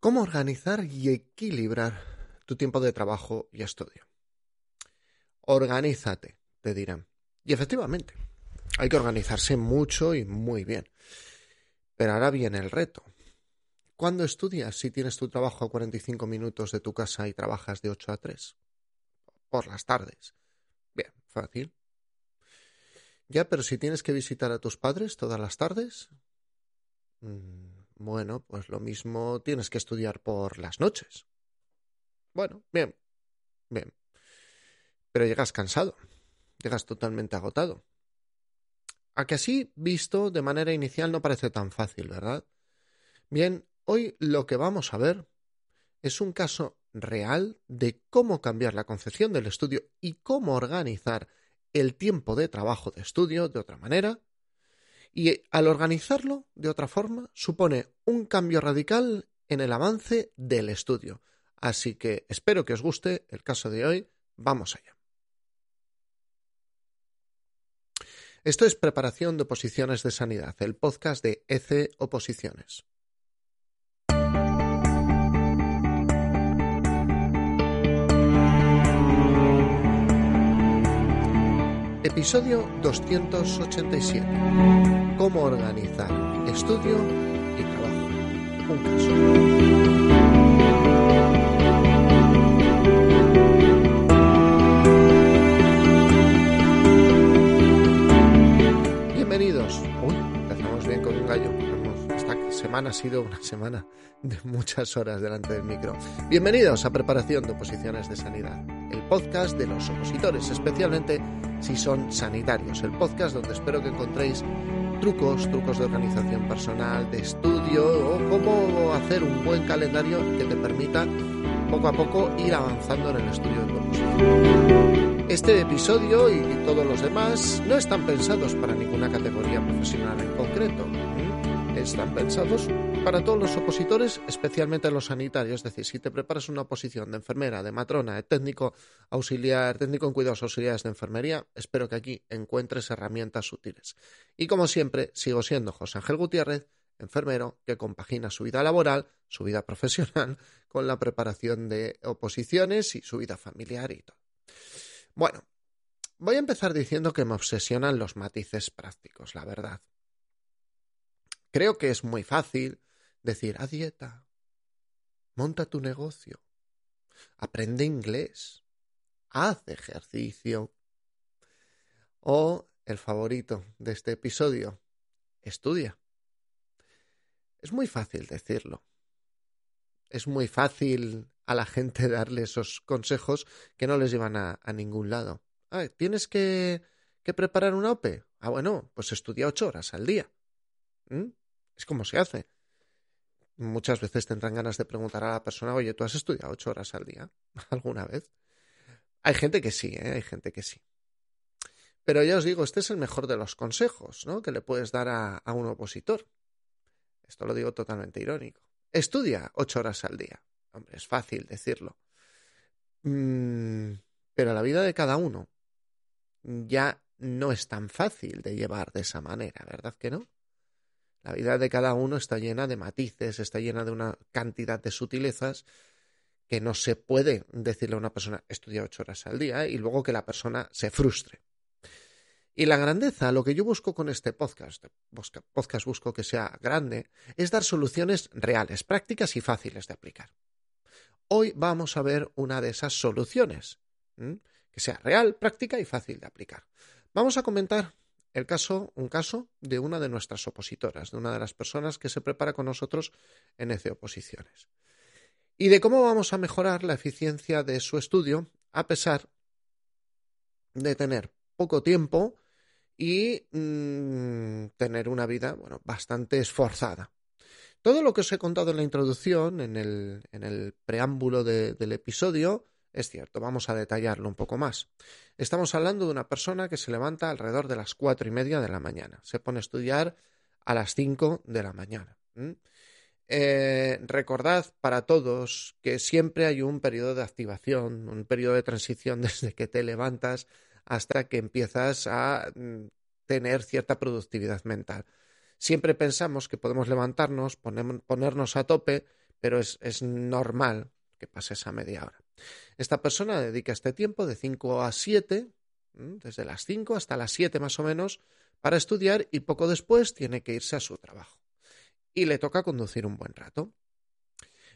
¿Cómo organizar y equilibrar tu tiempo de trabajo y estudio? Organízate, te dirán. Y efectivamente, hay que organizarse mucho y muy bien. Pero ahora viene el reto. ¿Cuándo estudias si tienes tu trabajo a 45 minutos de tu casa y trabajas de 8 a 3? Por las tardes. Bien, fácil. Ya, pero si tienes que visitar a tus padres todas las tardes, mm, bueno, pues lo mismo tienes que estudiar por las noches. Bueno, bien, bien. Pero llegas cansado, llegas totalmente agotado. A que así, visto de manera inicial, no parece tan fácil, ¿verdad? Bien, hoy lo que vamos a ver es un caso real de cómo cambiar la concepción del estudio y cómo organizar el tiempo de trabajo de estudio de otra manera, y al organizarlo de otra forma supone un cambio radical en el avance del estudio. Así que espero que os guste el caso de hoy. Vamos allá. Esto es Preparación de Oposiciones de Sanidad, el podcast de ECE Oposiciones. Episodio 287. Cómo organizar estudio y trabajo. Un caso. Semana ha sido una semana de muchas horas delante del micro. Bienvenidos a Preparación de Oposiciones de Sanidad, el podcast de los opositores, especialmente si son sanitarios. El podcast donde espero que encontréis trucos, trucos de organización personal, de estudio o cómo hacer un buen calendario que te permita poco a poco ir avanzando en el estudio de oposición. Este episodio y todos los demás no están pensados para ninguna categoría profesional en concreto. Están pensados para todos los opositores, especialmente los sanitarios. Es decir, si te preparas una oposición de enfermera, de matrona, de técnico auxiliar, técnico en cuidados auxiliares de enfermería, espero que aquí encuentres herramientas útiles. Y como siempre, sigo siendo José Ángel Gutiérrez, enfermero que compagina su vida laboral, su vida profesional, con la preparación de oposiciones y su vida familiar y todo. Bueno, voy a empezar diciendo que me obsesionan los matices prácticos, la verdad. Creo que es muy fácil decir, a dieta, monta tu negocio, aprende inglés, haz ejercicio. O el favorito de este episodio, estudia. Es muy fácil decirlo. Es muy fácil a la gente darle esos consejos que no les llevan a, ningún lado. Ah, ¿Tienes que, que, preparar una OPE? Ah, bueno, pues estudia ocho horas al día. ¿Mm? Es como se hace muchas veces tendrán ganas de preguntar a la persona, oye, ¿tú has estudiado ocho horas al día alguna vez? Hay gente que sí, ¿eh? hay gente que sí. Pero ya os digo, este es el mejor de los consejos ¿no? que le puedes dar a, un opositor. Esto lo digo totalmente irónico. Estudia ocho horas al día. Hombre, es fácil decirlo. Mm, pero la vida de cada uno ya no es tan fácil de llevar de esa manera, ¿verdad que no? La vida de cada uno está llena de matices, está llena de una cantidad de sutilezas que no se puede decirle a una persona estudia ocho horas al día y luego que la persona se frustre. Y la grandeza, lo que yo busco con este podcast, podcast busco que sea grande, es dar soluciones reales, prácticas y fáciles de aplicar. Hoy vamos a ver una de esas soluciones, que sea real, práctica y fácil de aplicar. Vamos a comentar el caso, un caso de una de nuestras opositoras, de una de las personas que se prepara con nosotros en ECE Oposiciones. Y de cómo vamos a mejorar la eficiencia de su estudio a pesar de tener poco tiempo y mm, tener una vida bueno, bastante esforzada. Todo lo que os he contado en la introducción, en el, en el preámbulo del episodio, es cierto, vamos a detallarlo un poco más. Estamos hablando de una persona que se levanta alrededor de las cuatro y media de la mañana. Se pone a estudiar a las cinco de la mañana. Eh, recordad para todos que siempre hay un periodo de activación, un periodo de transición desde que te levantas hasta que empiezas a mm, tener cierta productividad mental. Siempre pensamos que podemos levantarnos, ponernos a tope, pero es, es normal que pase esa media hora. Esta persona dedica este tiempo de 5 a 7, desde las 5 hasta las 7 más o menos, para estudiar y poco después tiene que irse a su trabajo. Y le toca conducir un buen rato.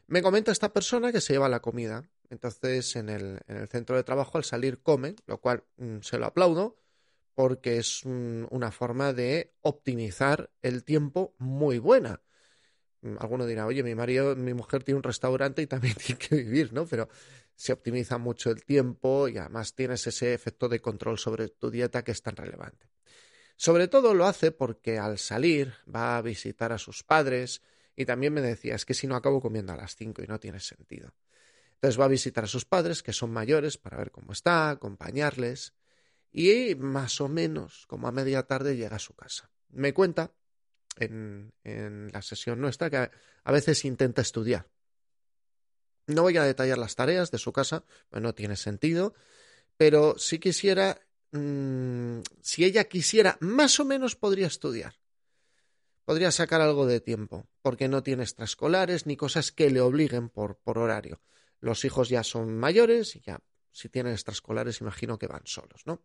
Me comenta esta persona que se lleva la comida. Entonces en el, en el centro de trabajo al salir come, lo cual mm, se lo aplaudo porque es una forma de optimizar el tiempo muy buena. Mm, alguno dirá, oye, mi marido, mi mujer tiene un restaurante y también tiene que vivir, ¿no? Pero se optimiza mucho el tiempo y además tienes ese efecto de control sobre tu dieta que es tan relevante. Sobre todo lo hace porque al salir va a visitar a sus padres y también me decía, es que si no acabo comiendo a las cinco y no tiene sentido. Entonces va a visitar a sus padres, que son mayores, para ver cómo está, acompañarles y más o menos como a media tarde llega a su casa. Me cuenta en, la sesión nuestra que a, veces intenta estudiar. No voy a detallar las tareas de su casa, no tiene sentido, pero si quisiera, mmm, si ella quisiera, más o menos podría estudiar. Podría sacar algo de tiempo, porque no tiene extraescolares ni cosas que le obliguen por, por horario. Los hijos ya son mayores y ya si tienen extraescolares, imagino que van solos, ¿no?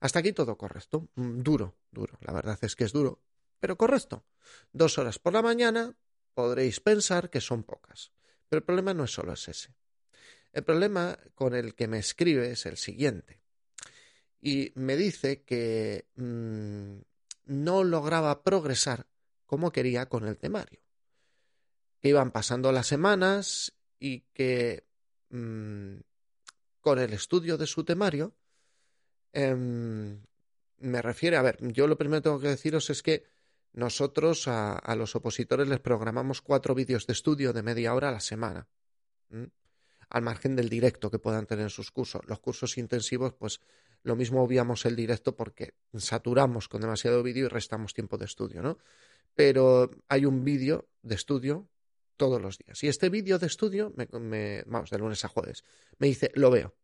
Hasta aquí todo correcto. Mm, duro, duro. La verdad es que es duro, pero correcto. Dos horas por la mañana podréis pensar que son pocas. Pero el problema no es solo ese. El problema con el que me escribe es el siguiente. Y me dice que mmm, no lograba progresar como quería con el temario. Que iban pasando las semanas y que mmm, con el estudio de su temario, eh, me refiere, a ver, yo lo primero que tengo que deciros es que nosotros a, a los opositores les programamos cuatro vídeos de estudio de media hora a la semana, al margen del directo que puedan tener en sus cursos. Los cursos intensivos, pues lo mismo obviamos el directo porque saturamos con demasiado vídeo y restamos tiempo de estudio, ¿no? Pero hay un vídeo de estudio todos los días. Y este vídeo de estudio, me, me, vamos, de lunes a jueves, me dice, lo veo.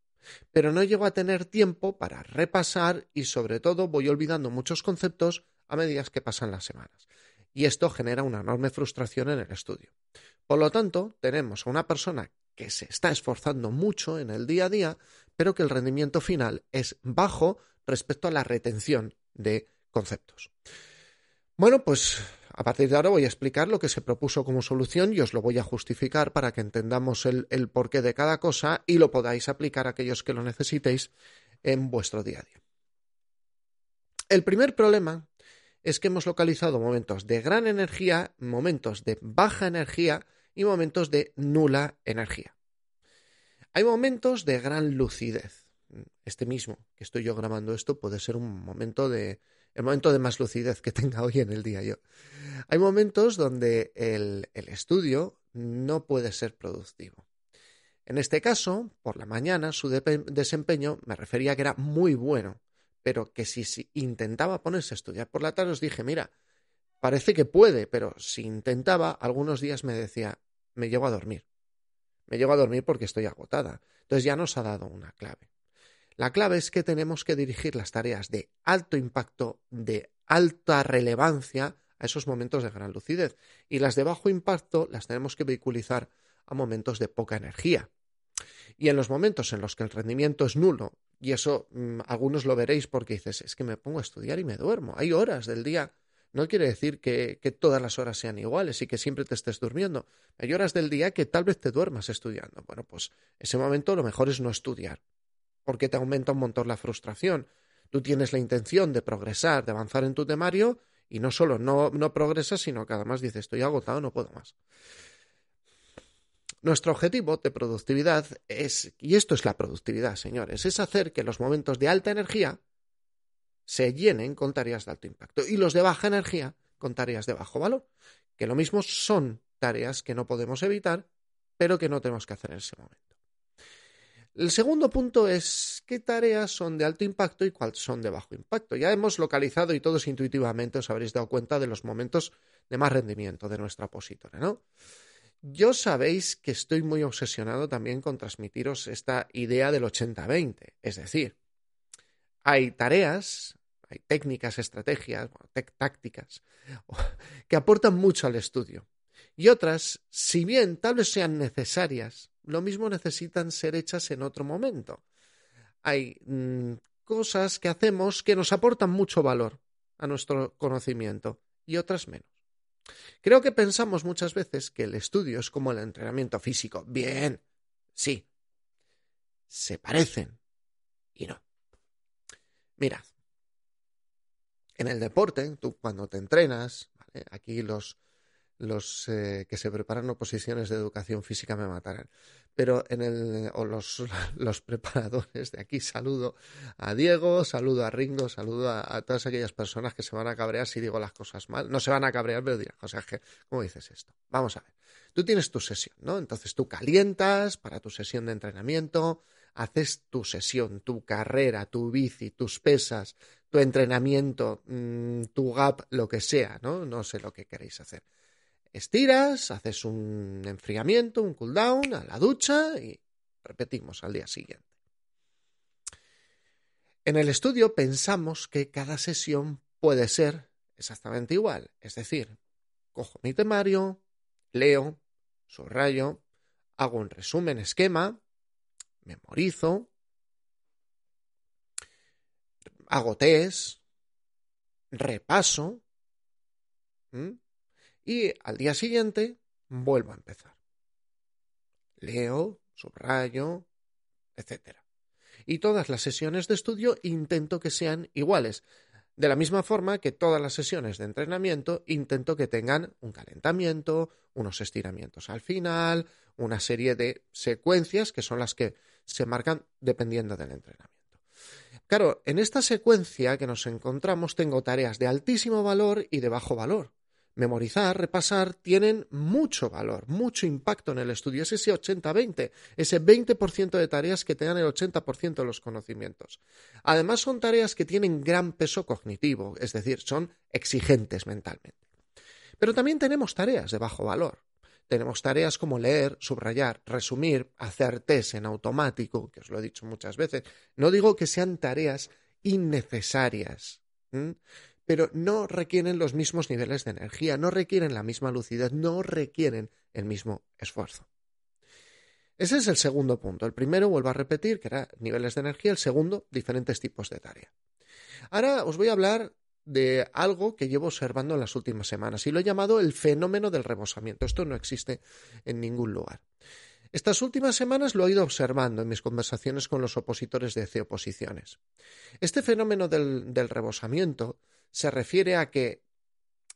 Pero no llego a tener tiempo para repasar y sobre todo voy olvidando muchos conceptos a medida que pasan las semanas. Y esto genera una enorme frustración en el estudio. Por lo tanto, tenemos a una persona que se está esforzando mucho en el día a día, pero que el rendimiento final es bajo respecto a la retención de conceptos. Bueno, pues a partir de ahora voy a explicar lo que se propuso como solución y os lo voy a justificar para que entendamos el, el porqué de cada cosa y lo podáis aplicar a aquellos que lo necesitéis en vuestro día a día. El primer problema es que hemos localizado momentos de gran energía, momentos de baja energía y momentos de nula energía. Hay momentos de gran lucidez. Este mismo que estoy yo grabando esto puede ser un momento de, el momento de más lucidez que tenga hoy en el día yo. Hay momentos donde el, el estudio no puede ser productivo. En este caso, por la mañana, su de desempeño me refería que era muy bueno, pero que si, intentaba ponerse a estudiar por la tarde, os dije, mira, parece que puede, pero si intentaba, algunos días me decía, me llevo a dormir. Me llevo a dormir porque estoy agotada. Entonces ya nos ha dado una clave. La clave es que tenemos que dirigir las tareas de alto impacto, de alta relevancia, a esos momentos de gran lucidez. Y las de bajo impacto las tenemos que vehiculizar a momentos de poca energía. Y en los momentos en los que el rendimiento es nulo, y eso mmm, algunos lo veréis porque dices, es que me pongo a estudiar y me duermo. Hay horas del día. No quiere decir que, que todas las horas sean iguales y que siempre te estés durmiendo. Hay horas del día que tal vez te duermas estudiando. Bueno, pues ese momento lo mejor es no estudiar porque te aumenta un montón la frustración. Tú tienes la intención de progresar, de avanzar en tu temario y no solo no, no progresas, sino que además dices estoy agotado, no puedo más. Nuestro objetivo de productividad es, y esto es la productividad, señores, es hacer que los momentos de alta energía se llenen con tareas de alto impacto y los de baja energía con tareas de bajo valor, que lo mismo son tareas que no podemos evitar, pero que no tenemos que hacer en ese momento. El segundo punto es qué tareas son de alto impacto y cuáles son de bajo impacto. Ya hemos localizado y todos intuitivamente os habréis dado cuenta de los momentos de más rendimiento de nuestra opositora, ¿no? Yo sabéis que estoy muy obsesionado también con transmitiros esta idea del 80-20. Es decir, hay tareas, hay técnicas, estrategias, tácticas, que aportan mucho al estudio Y otras, si bien tal vez sean necesarias, lo mismo necesitan ser hechas en otro momento. Hay mm, cosas que hacemos que nos aportan mucho valor a nuestro conocimiento y otras menos. Creo que pensamos muchas veces que el estudio es como el entrenamiento físico. Bien, sí. Se parecen y no. Mirad, en el deporte, tú cuando te entrenas, aquí los, los eh, que se preparan oposiciones de educación física me matarán. Pero en el, o los, los preparadores de aquí, saludo a Diego, saludo a Ringo, saludo a, todas aquellas personas que se van a cabrear si digo las cosas mal. No se van a cabrear, pero dirán, o sea, que, ¿cómo dices esto? Vamos a ver. Tú tienes tu sesión, ¿no? Entonces tú calientas para tu sesión de entrenamiento, haces tu sesión, tu carrera, tu bici, tus pesas, tu entrenamiento, mm, tu gap, lo que sea, ¿no? No sé lo que queréis hacer estiras, haces un enfriamiento, un cooldown a la ducha y repetimos al día siguiente. En el estudio pensamos que cada sesión puede ser exactamente igual, es decir, cojo mi temario, leo, subrayo, hago un resumen esquema, memorizo, hago test, repaso, y al día siguiente vuelvo a empezar. Leo, subrayo, etc. Y todas las sesiones de estudio intento que sean iguales. De la misma forma que todas las sesiones de entrenamiento intento que tengan un calentamiento, unos estiramientos al final, una serie de secuencias que son las que se marcan dependiendo del entrenamiento. Claro, en esta secuencia que nos encontramos tengo tareas de altísimo valor y de bajo valor memorizar, repasar, tienen mucho valor, mucho impacto en el estudio. Es ese 80-20, ese 20% de tareas que te dan el 80% de los conocimientos. Además, son tareas que tienen gran peso cognitivo, es decir, son exigentes mentalmente. Pero también tenemos tareas de bajo valor. Tenemos tareas como leer, subrayar, resumir, hacer test en automático, que os lo he dicho muchas veces. No digo que sean tareas innecesarias pero no requieren los mismos niveles de energía, no requieren la misma lucidez, no requieren el mismo esfuerzo. Ese es el segundo punto. El primero, vuelvo a repetir, que era niveles de energía. El segundo, diferentes tipos de tarea. Ahora os voy a hablar de algo que llevo observando en las últimas semanas y lo he llamado el fenómeno del rebosamiento. Esto no existe en ningún lugar. Estas últimas semanas lo he ido observando en mis conversaciones con los opositores de C oposiciones. Este fenómeno del, del rebosamiento se refiere a que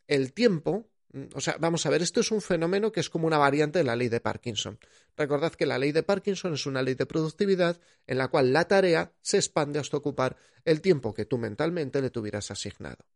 el tiempo, o sea, vamos a ver, esto es un fenómeno que es como una variante de la ley de Parkinson. Recordad que la ley de Parkinson es una ley de productividad en la cual la tarea se expande hasta ocupar el tiempo que tú mentalmente le tuvieras asignado.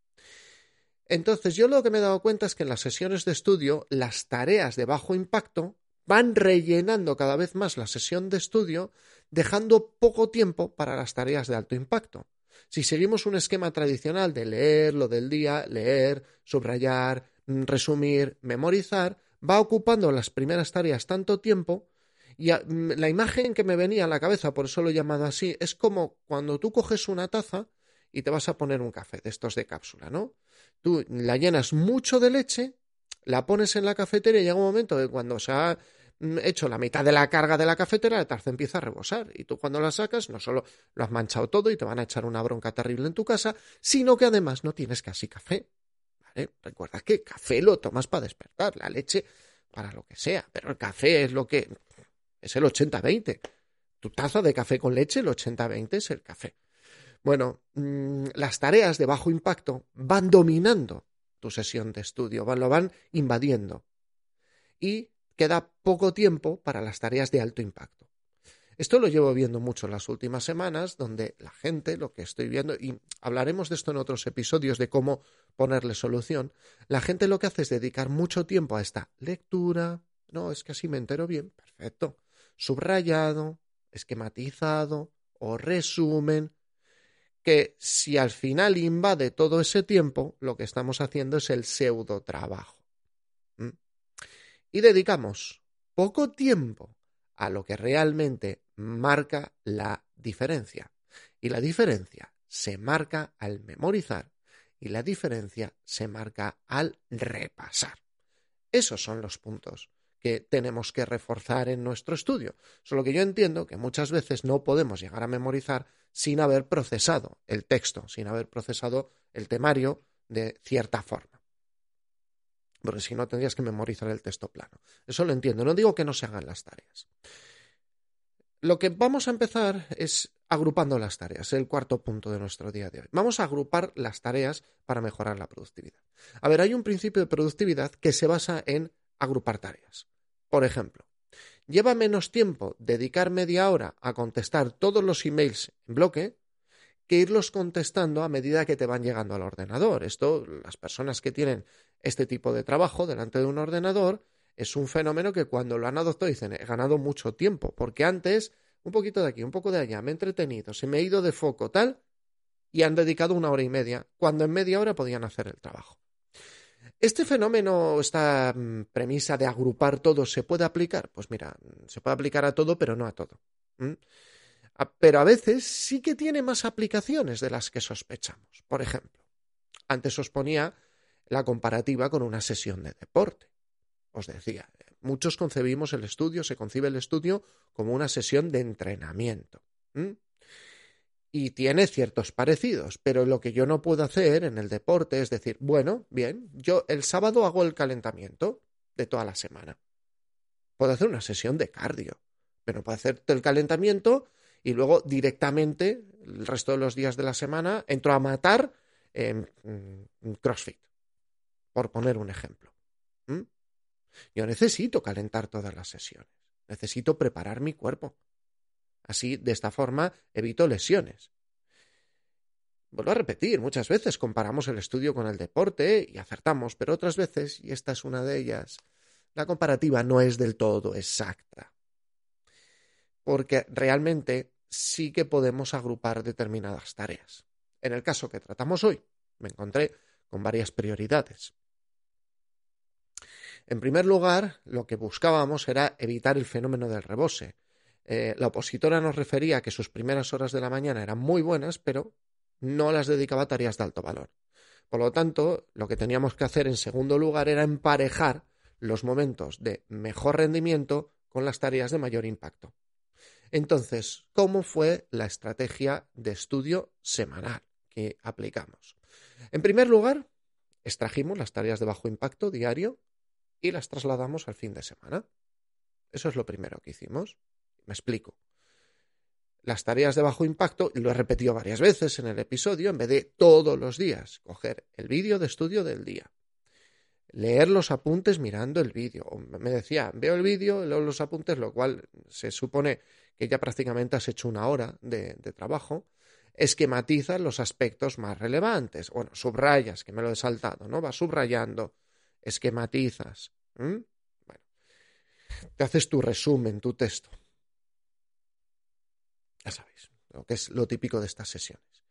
Entonces, yo lo que me he dado cuenta es que en las sesiones de estudio, las tareas de bajo impacto van rellenando cada vez más la sesión de estudio, dejando poco tiempo para las tareas de alto impacto. Si seguimos un esquema tradicional de leer lo del día, leer, subrayar, mm, resumir, memorizar, va ocupando las primeras tareas tanto tiempo y mm, la imagen que me venía a la cabeza, por eso lo he llamado así, es como cuando tú coges una taza y te vas a poner un café de estos de cápsula, ¿no? Tú la llenas mucho de leche, la pones en la cafetera y llega un momento que cuando se ha hecho la mitad de la carga de la cafetera, la taza empieza a rebosar. Y tú cuando la sacas, no solo lo has manchado todo y te van a echar una bronca terrible en tu casa, sino que además no tienes casi café. ¿Vale? Recuerda que café lo tomas para despertar, la leche para lo que sea, pero el café es lo que es el 80-20. Tu taza de café con leche, el 80-20 es el café. Bueno, mm, las tareas de bajo impacto van dominando tu sesión de estudio, lo van invadiendo. Y queda poco tiempo para las tareas de alto impacto. Esto lo llevo viendo mucho en las últimas semanas, donde la gente, lo que estoy viendo, y hablaremos de esto en otros episodios de cómo ponerle solución, la gente lo que hace es dedicar mucho tiempo a esta lectura, no, es que así me entero bien, perfecto, subrayado, esquematizado o resumen, que si al final invade todo ese tiempo, lo que estamos haciendo es el pseudo trabajo y dedicamos poco tiempo a lo que realmente marca la diferencia. Y la diferencia se marca al memorizar y la diferencia se marca al repasar. Esos son los puntos que tenemos que reforzar en nuestro estudio. Solo que yo entiendo que muchas veces no podemos llegar a memorizar sin haber procesado el texto, sin haber procesado el temario de cierta forma. Porque si no tendrías que memorizar el texto plano. Eso lo entiendo. No digo que no se hagan las tareas. Lo que vamos a empezar es agrupando las tareas, el cuarto punto de nuestro día de hoy. Vamos a agrupar las tareas para mejorar la productividad. A ver, hay un principio de productividad que se basa en agrupar tareas. Por ejemplo, lleva menos tiempo dedicar media hora a contestar todos los emails en bloque que irlos contestando a medida que te van llegando al ordenador. Esto, las personas que tienen este tipo de trabajo delante de un ordenador, es un fenómeno que cuando lo han adoptado dicen, he ganado mucho tiempo, porque antes, un poquito de aquí, un poco de allá, me he entretenido, se me ha ido de foco, tal, y han dedicado una hora y media, cuando en media hora podían hacer el trabajo. ¿Este fenómeno, esta mm, premisa de agrupar todo, se puede aplicar? Pues mira, se puede aplicar a todo, pero no a todo. Pero a veces sí que tiene más aplicaciones de las que sospechamos. Por ejemplo, antes os ponía la comparativa con una sesión de deporte. Os decía, muchos concebimos el estudio, se concibe el estudio como una sesión de entrenamiento y tiene ciertos parecidos, pero lo que yo no puedo hacer en el deporte es decir, bueno, bien, yo el sábado hago el calentamiento de toda la semana. Puedo hacer una sesión de cardio, pero puedo hacer el calentamiento y luego directamente el resto de los días de la semana entro a matar en, CrossFit, por poner un ejemplo. Yo necesito calentar todas las sesiones, necesito preparar mi cuerpo, Así, de esta forma, evito lesiones. Vuelvo a repetir, muchas veces comparamos el estudio con el deporte y acertamos, pero otras veces, y esta es una de ellas, la comparativa no es del todo exacta. Porque realmente sí que podemos agrupar determinadas tareas. En el caso que tratamos hoy, me encontré con varias prioridades. En primer lugar, lo que buscábamos era evitar el fenómeno del rebose, eh, la opositora nos refería que sus primeras horas de la mañana eran muy buenas, pero no las dedicaba a tareas de alto valor. Por lo tanto, lo que teníamos que hacer en segundo lugar era emparejar los momentos de mejor rendimiento con las tareas de mayor impacto. Entonces, ¿cómo fue la estrategia de estudio semanal que aplicamos? En primer lugar, extrajimos las tareas de bajo impacto diario y las trasladamos al fin de semana. Eso es lo primero que hicimos. Me explico. Las tareas de bajo impacto, y lo he repetido varias veces en el episodio, en vez de todos los días, coger el vídeo de estudio del día, leer los apuntes mirando el vídeo. Me decía, veo el vídeo, leo los apuntes, lo cual se supone que ya prácticamente has hecho una hora de, trabajo. Esquematizas los aspectos más relevantes. Bueno, subrayas, que me lo he saltado, ¿no? Vas subrayando, esquematizas. Bueno, te haces tu resumen, tu texto. Ya sabéis, lo que es lo típico de estas sesiones.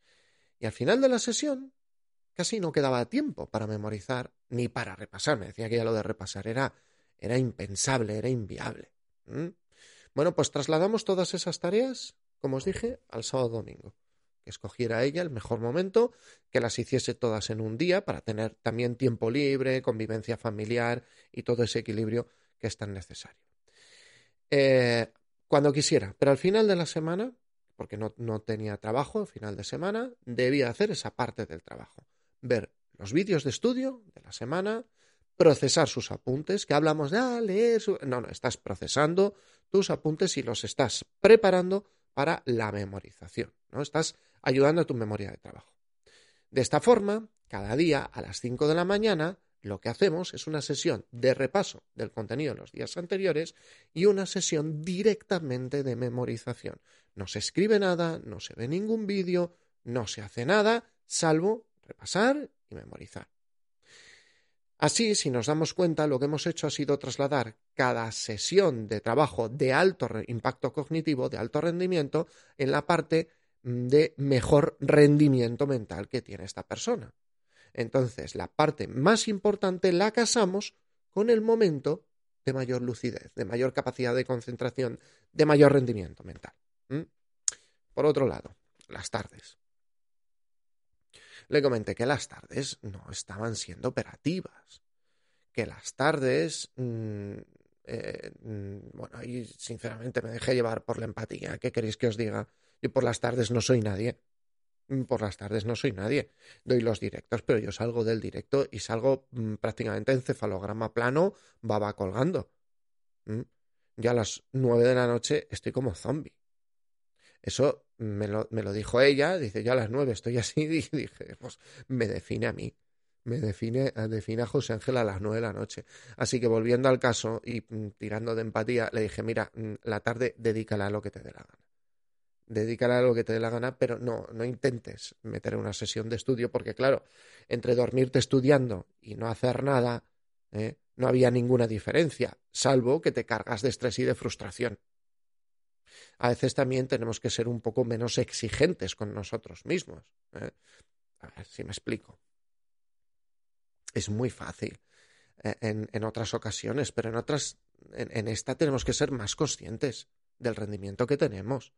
Y al final de la sesión casi no quedaba tiempo para memorizar ni para repasar. Me decía que ya lo de repasar era, era impensable, era inviable. Bueno, pues trasladamos todas esas tareas, como os dije, al sábado domingo. Escogiera ella el mejor momento, que las hiciese todas en un día para tener también tiempo libre, convivencia familiar y todo ese equilibrio que es tan necesario. Eh, cuando quisiera, pero al final de la semana, porque no, no tenía trabajo, al final de semana, debía hacer esa parte del trabajo. Ver los vídeos de estudio de la semana, procesar sus apuntes, que hablamos de ah, leer. No, no, estás procesando tus apuntes y los estás preparando para la memorización, ¿no? Estás ayudando a tu memoria de trabajo. De esta forma, cada día a las 5 de la mañana lo que hacemos es una sesión de repaso del contenido de los días anteriores y una sesión directamente de memorización. No se escribe nada, no se ve ningún vídeo, no se hace nada, salvo repasar y memorizar. Así, si nos damos cuenta, lo que hemos hecho ha sido trasladar cada sesión de trabajo de alto impacto cognitivo, de alto rendimiento, en la parte de mejor rendimiento mental que tiene esta persona. Entonces, la parte más importante la casamos con el momento de mayor lucidez, de mayor capacidad de concentración, de mayor rendimiento mental. Por otro lado, las tardes. Le comenté que las tardes no estaban siendo operativas, que las tardes, mm, eh, mm, bueno, ahí sinceramente me dejé llevar por la empatía. ¿Qué queréis que os diga? Yo por las tardes no soy nadie. Mm, por las tardes no soy nadie. Doy los directos, pero yo salgo del directo y salgo prácticamente en cefalograma plano, baba colgando. Ya a las nueve de la noche estoy como zombie. Eso me lo, me lo dijo ella, dice, yo a las nueve estoy así, y dije, pues me define a mí me define, define a José Ángel a las nueve de la noche. Así que volviendo al caso y mm, tirando de empatía, le dije, mira, mm, la tarde dedícala a lo que te dé la gana. Dedícala a lo que te dé la gana, pero no, no intentes meter una sesión de estudio, porque claro, entre dormirte estudiando y no hacer nada, ¿eh? no había ninguna diferencia, salvo que te cargas de estrés y de frustración. A veces también tenemos que ser un poco menos exigentes con nosotros mismos. ¿eh? A ver si me explico es muy fácil eh, en, otras ocasiones, pero en otras, en, esta tenemos que ser más conscientes del rendimiento que tenemos.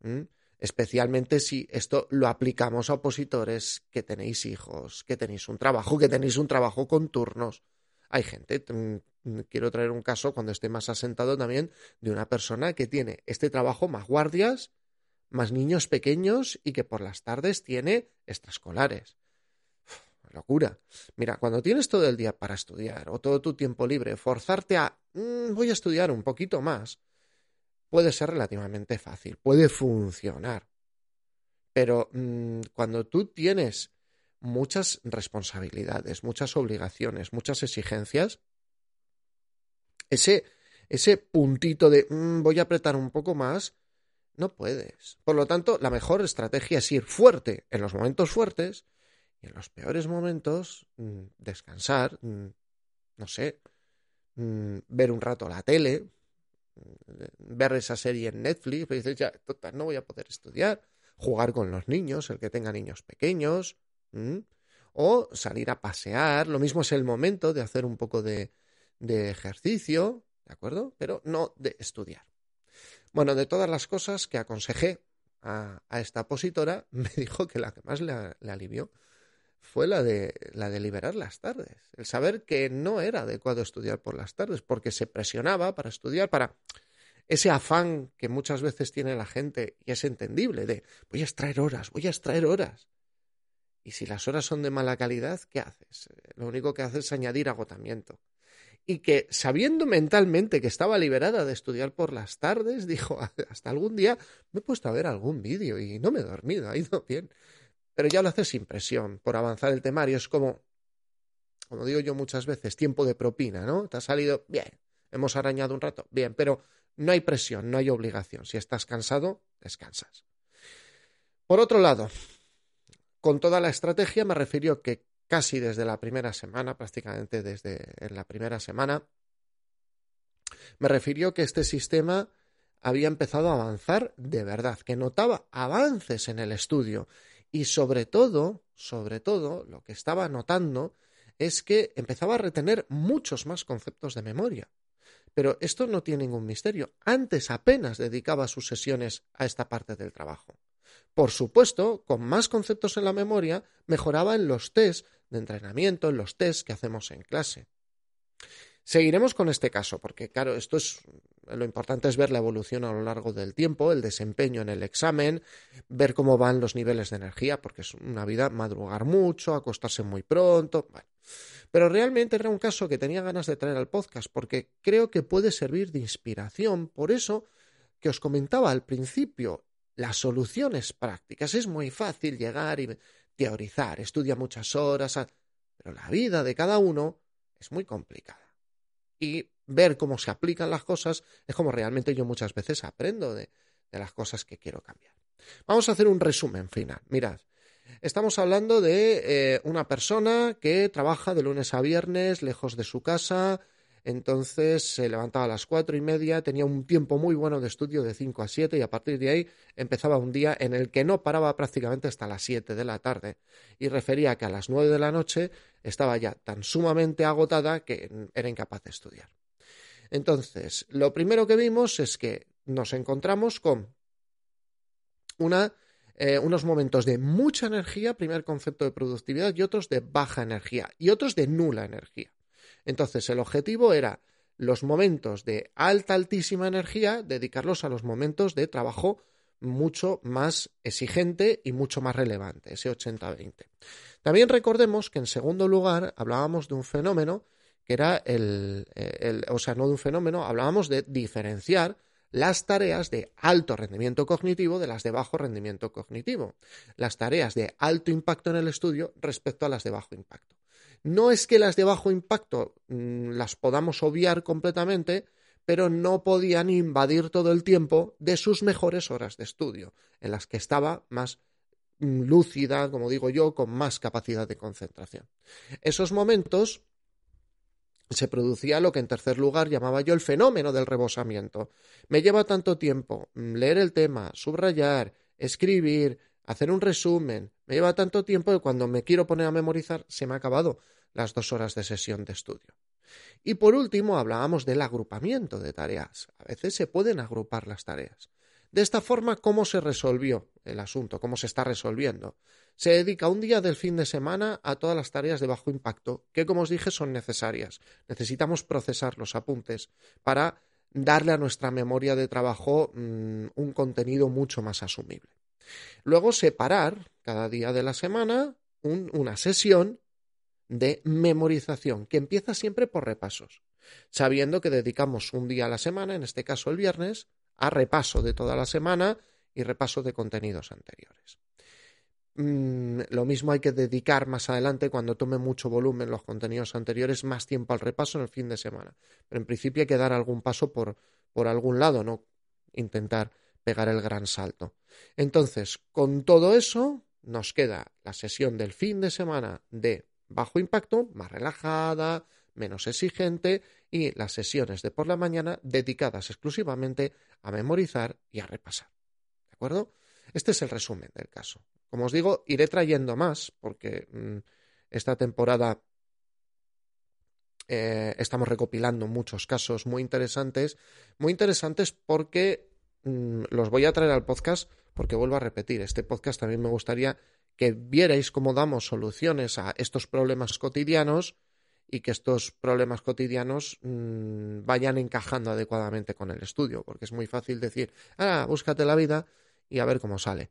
¿Mm? Especialmente si esto lo aplicamos a opositores que tenéis hijos, que tenéis un trabajo, que tenéis un trabajo con turnos. Hay gente, mm, quiero traer un caso cuando esté más asentado también, de una persona que tiene este trabajo más guardias, más niños pequeños y que por las tardes tiene extraescolares locura. Mira, cuando tienes todo el día para estudiar o todo tu tiempo libre, forzarte a mm, voy a estudiar un poquito más, puede ser relativamente fácil, puede funcionar. Pero mm, cuando tú tienes muchas responsabilidades, muchas obligaciones, muchas exigencias, ese, ese puntito de mm, voy a apretar un poco más, no puedes. Por lo tanto, la mejor estrategia es ir fuerte en los momentos fuertes y en los peores momentos, mm, descansar, no sé, ver un rato la tele, ver esa serie en Netflix, pues ya, total, no voy a poder estudiar, jugar con los niños, el que tenga niños pequeños, o salir a pasear, lo mismo es el momento de hacer un poco de, de ejercicio, ¿de acuerdo? Pero no de estudiar. Bueno, de todas las cosas que aconsejé a, esta opositora, me dijo que la que más le alivió fue la de, la de liberar las tardes. El saber que no era adecuado estudiar por las tardes, porque se presionaba para estudiar, para ese afán que muchas veces tiene la gente, y es entendible, de voy a extraer horas, voy a extraer horas. Y si las horas son de mala calidad, ¿qué haces? Lo único que haces es añadir agotamiento. Y que sabiendo mentalmente que estaba liberada de estudiar por las tardes, dijo, hasta algún día me he puesto a ver algún vídeo y no me he dormido, ha ido bien pero ya lo haces sin presión, por avanzar el temario. Es como, como digo yo muchas veces, tiempo de propina, ¿no? Te ha salido bien, hemos arañado un rato, bien, pero no hay presión, no hay obligación. Si estás cansado, descansas. Por otro lado, con toda la estrategia me refiero que casi desde la primera semana, prácticamente desde en la primera semana, me refirió que este sistema había empezado a avanzar de verdad, que notaba avances en el estudio y sobre todo, sobre todo, lo que estaba notando es que empezaba a retener muchos más conceptos de memoria. Pero esto no tiene ningún misterio. Antes apenas dedicaba sus sesiones a esta parte del trabajo. Por supuesto, con más conceptos en la memoria, mejoraba en los test de entrenamiento, en los test que hacemos en clase. Seguiremos con este caso, porque claro, esto es lo importante es ver la evolución a lo largo del tiempo, el desempeño en el examen, ver cómo van los niveles de energía, porque es una vida madrugar mucho, acostarse muy pronto. Pero realmente era un caso que tenía ganas de traer al podcast, porque creo que puede servir de inspiración. Por eso que os comentaba al principio, las soluciones prácticas. Es muy fácil llegar y teorizar, estudia muchas horas, pero la vida de cada uno es muy complicada. Y ver cómo se aplican las cosas es como realmente yo muchas veces aprendo de, las cosas que quiero cambiar. Vamos a hacer un resumen final. Mirad, estamos hablando de eh, una persona que trabaja de lunes a viernes lejos de su casa, entonces se levantaba a las cuatro y media, tenía un tiempo muy bueno de estudio de cinco a siete y a partir de ahí empezaba un día en el que no paraba prácticamente hasta las siete de la tarde y refería que a las nueve de la noche estaba ya tan sumamente agotada que era incapaz de estudiar. Entonces, lo primero que vimos es que nos encontramos con eh, unos momentos de mucha energía, primer concepto de productividad, y otros de baja energía, y otros de nula energía. Entonces, el objetivo era los momentos de alta, altísima energía, dedicarlos a los momentos de trabajo mucho más exigente y mucho más relevante, ese 80-20. También recordemos que en segundo lugar hablábamos de un fenómeno que era el, el, o sea, no de un fenómeno, hablábamos de diferenciar las tareas de alto rendimiento cognitivo de las de bajo rendimiento cognitivo, las tareas de alto impacto en el estudio respecto a las de bajo impacto. No es que las de bajo impacto mmm, las podamos obviar completamente, pero no podían invadir todo el tiempo de sus mejores horas de estudio, en las que estaba más mm, lúcida, como digo yo, con más capacidad de concentración. Esos momentos se producía lo que en tercer lugar llamaba yo el fenómeno del rebosamiento. Me lleva tanto tiempo mm, leer el tema, subrayar, escribir, hacer un resumen, me lleva tanto tiempo que cuando me quiero poner a memorizar se me ha acabado las dos horas de sesión de estudio. Y por último hablábamos del agrupamiento de tareas. A veces se pueden agrupar las tareas. De esta forma, ¿cómo se resolvió el asunto? ¿Cómo se está resolviendo? Se dedica un día del fin de semana a todas las tareas de bajo impacto, que como os dije son necesarias. Necesitamos procesar los apuntes para darle a nuestra memoria de trabajo mmm, un contenido mucho más asumible. Luego separar cada día de la semana un, una sesión de memorización, que empieza siempre por repasos, sabiendo que dedicamos un día a la semana, en este caso el viernes, a repaso de toda la semana y repaso de contenidos anteriores. Mm, lo mismo hay que dedicar más adelante, cuando tome mucho volumen los contenidos anteriores, más tiempo al repaso en el fin de semana. Pero en principio hay que dar algún paso por, por algún lado, no intentar pegar el gran salto. Entonces, con todo eso, nos queda la sesión del fin de semana de bajo impacto, más relajada, menos exigente y las sesiones de por la mañana dedicadas exclusivamente a memorizar y a repasar. ¿De acuerdo? Este es el resumen del caso. Como os digo, iré trayendo más porque mmm, esta temporada eh, estamos recopilando muchos casos muy interesantes, muy interesantes porque mmm, los voy a traer al podcast porque vuelvo a repetir, este podcast también me gustaría que vierais cómo damos soluciones a estos problemas cotidianos y que estos problemas cotidianos mmm, vayan encajando adecuadamente con el estudio, porque es muy fácil decir, ah, búscate la vida y a ver cómo sale.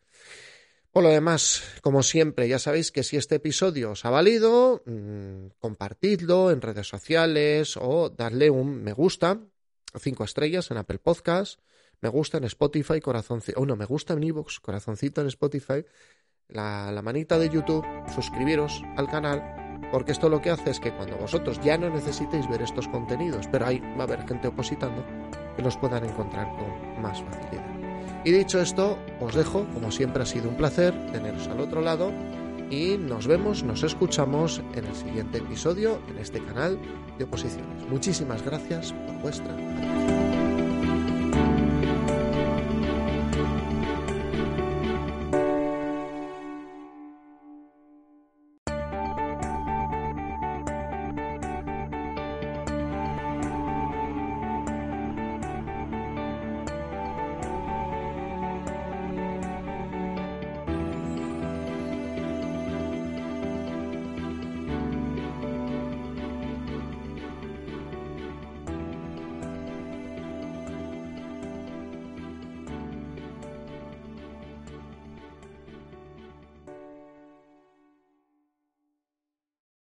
Por lo demás, como siempre, ya sabéis que si este episodio os ha valido, mmm, compartidlo en redes sociales o darle un me gusta, cinco estrellas en Apple Podcast, me gusta en Spotify, corazoncito, oh no, me gusta en Evox, corazoncito en Spotify la, la manita de YouTube, suscribiros al canal, porque esto lo que hace es que cuando vosotros ya no necesitéis ver estos contenidos, pero ahí va a haber gente opositando, que los puedan encontrar con más facilidad. Y dicho esto, os dejo, como siempre ha sido un placer teneros al otro lado y nos vemos, nos escuchamos en el siguiente episodio en este canal de oposiciones. Muchísimas gracias por vuestra atención.